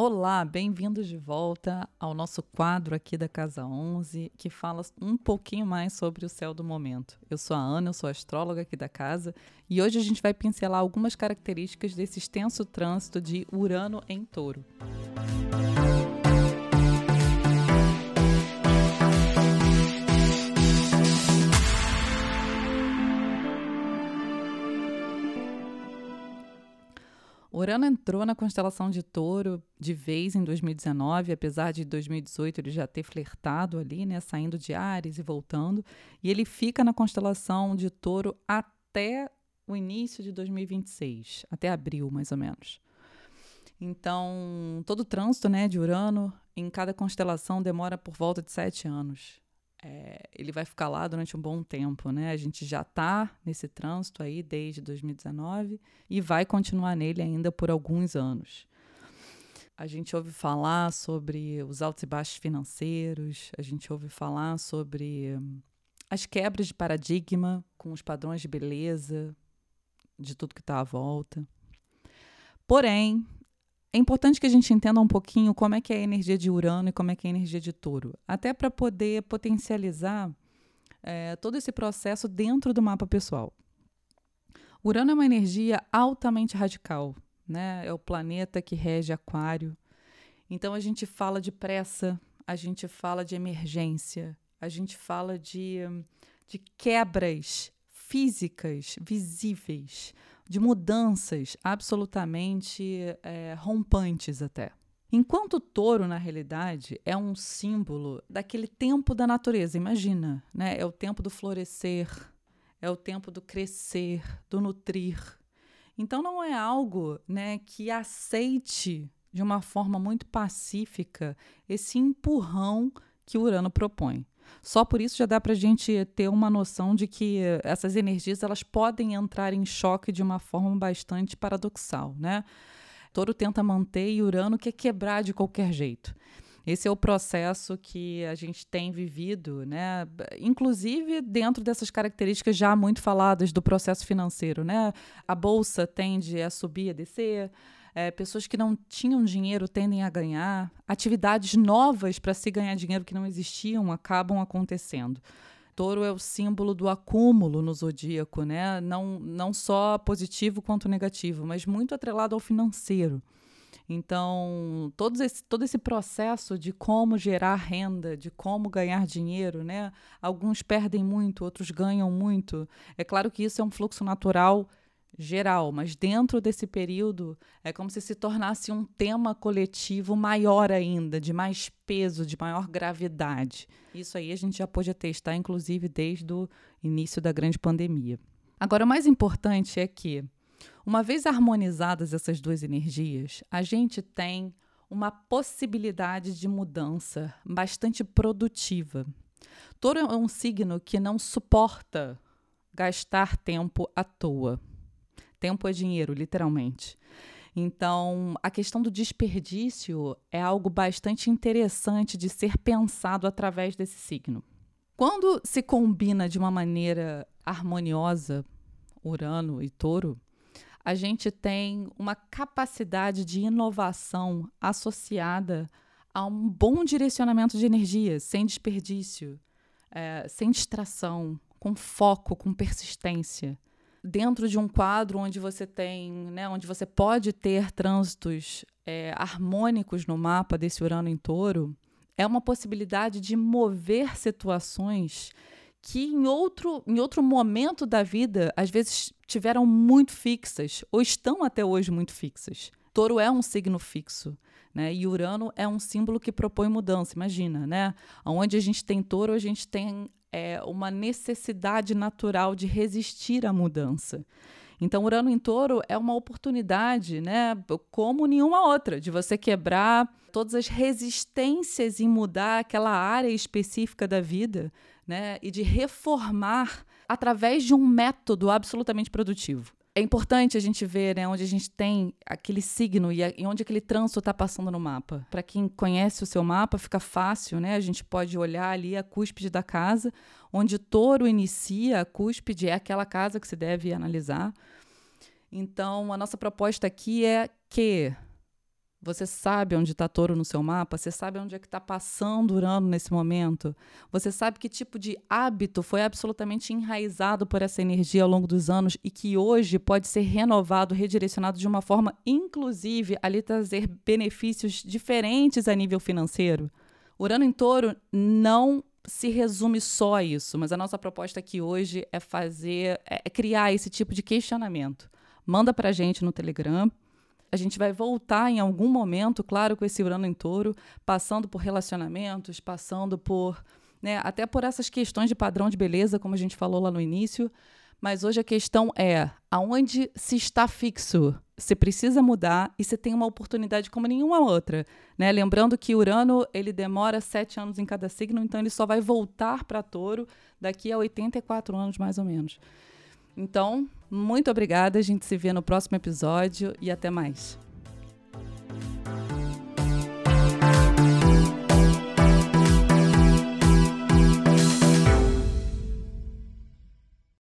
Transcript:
Olá, bem-vindos de volta ao nosso quadro aqui da Casa 11, que fala um pouquinho mais sobre o céu do momento. Eu sou a Ana, eu sou astróloga aqui da casa, e hoje a gente vai pincelar algumas características desse extenso trânsito de Urano em Touro. Urano entrou na constelação de Touro de vez em 2019, apesar de 2018 ele já ter flertado ali, né, saindo de Ares e voltando, e ele fica na constelação de Touro até o início de 2026, até abril mais ou menos. Então, todo o trânsito né, de Urano em cada constelação demora por volta de sete anos é, ele vai ficar lá durante um bom tempo, né? A gente já está nesse trânsito aí desde 2019 e vai continuar nele ainda por alguns anos. A gente ouve falar sobre os altos e baixos financeiros, a gente ouve falar sobre hum, as quebras de paradigma com os padrões de beleza, de tudo que está à volta. Porém, é importante que a gente entenda um pouquinho como é que é a energia de Urano e como é que é a energia de Touro, até para poder potencializar é, todo esse processo dentro do mapa pessoal. Urano é uma energia altamente radical, né? É o planeta que rege Aquário. Então a gente fala de pressa, a gente fala de emergência, a gente fala de, de quebras físicas visíveis de mudanças absolutamente é, rompantes até. Enquanto o touro, na realidade, é um símbolo daquele tempo da natureza, imagina, né? É o tempo do florescer, é o tempo do crescer, do nutrir. Então não é algo, né, que aceite de uma forma muito pacífica esse empurrão que Urano propõe. Só por isso já dá para a gente ter uma noção de que essas energias elas podem entrar em choque de uma forma bastante paradoxal, né? Touro tenta manter e Urano quer quebrar de qualquer jeito. Esse é o processo que a gente tem vivido, né? Inclusive dentro dessas características já muito faladas do processo financeiro, né? A bolsa tende a subir, a descer, é, pessoas que não tinham dinheiro tendem a ganhar, atividades novas para se ganhar dinheiro que não existiam acabam acontecendo. Touro é o símbolo do acúmulo no zodíaco, né? Não, não só positivo quanto negativo, mas muito atrelado ao financeiro. Então, todo esse, todo esse processo de como gerar renda, de como ganhar dinheiro, né? Alguns perdem muito, outros ganham muito. É claro que isso é um fluxo natural geral, mas dentro desse período é como se se tornasse um tema coletivo maior ainda, de mais peso, de maior gravidade. Isso aí a gente já pôde atestar, inclusive, desde o início da grande pandemia. Agora, o mais importante é que, uma vez harmonizadas essas duas energias, a gente tem uma possibilidade de mudança bastante produtiva. Touro é um signo que não suporta gastar tempo à toa. Tempo é dinheiro, literalmente. Então, a questão do desperdício é algo bastante interessante de ser pensado através desse signo. Quando se combina de uma maneira harmoniosa Urano e Touro, a gente tem uma capacidade de inovação associada a um bom direcionamento de energia, sem desperdício, é, sem distração, com foco, com persistência dentro de um quadro onde você tem, né, onde você pode ter trânsitos é, harmônicos no mapa desse Urano em Touro, é uma possibilidade de mover situações que em outro, em outro momento da vida, às vezes tiveram muito fixas, ou estão até hoje muito fixas. Touro é um signo fixo. Né? E Urano é um símbolo que propõe mudança. Imagina, né? Onde a gente tem touro, a gente tem é, uma necessidade natural de resistir à mudança. Então, Urano em Touro é uma oportunidade, né, como nenhuma outra, de você quebrar todas as resistências em mudar aquela área específica da vida, né, e de reformar através de um método absolutamente produtivo é importante a gente ver né, onde a gente tem aquele signo e, a, e onde aquele trânsito está passando no mapa. Para quem conhece o seu mapa, fica fácil, né? A gente pode olhar ali a cúspide da casa, onde touro inicia, a cúspide é aquela casa que se deve analisar. Então, a nossa proposta aqui é que Você sabe onde está touro no seu mapa? Você sabe onde é que está passando Urano nesse momento? Você sabe que tipo de hábito foi absolutamente enraizado por essa energia ao longo dos anos e que hoje pode ser renovado, redirecionado de uma forma, inclusive, a lhe trazer benefícios diferentes a nível financeiro? Urano em touro não se resume só a isso, mas a nossa proposta aqui hoje é fazer, é criar esse tipo de questionamento. Manda para gente no Telegram a gente vai voltar em algum momento, claro, com esse Urano em Touro, passando por relacionamentos, passando por, né, até por essas questões de padrão de beleza, como a gente falou lá no início. Mas hoje a questão é aonde se está fixo. Você precisa mudar e você tem uma oportunidade como nenhuma outra. Né? Lembrando que Urano ele demora sete anos em cada signo, então ele só vai voltar para touro daqui a 84 anos, mais ou menos. Então, muito obrigada. A gente se vê no próximo episódio e até mais.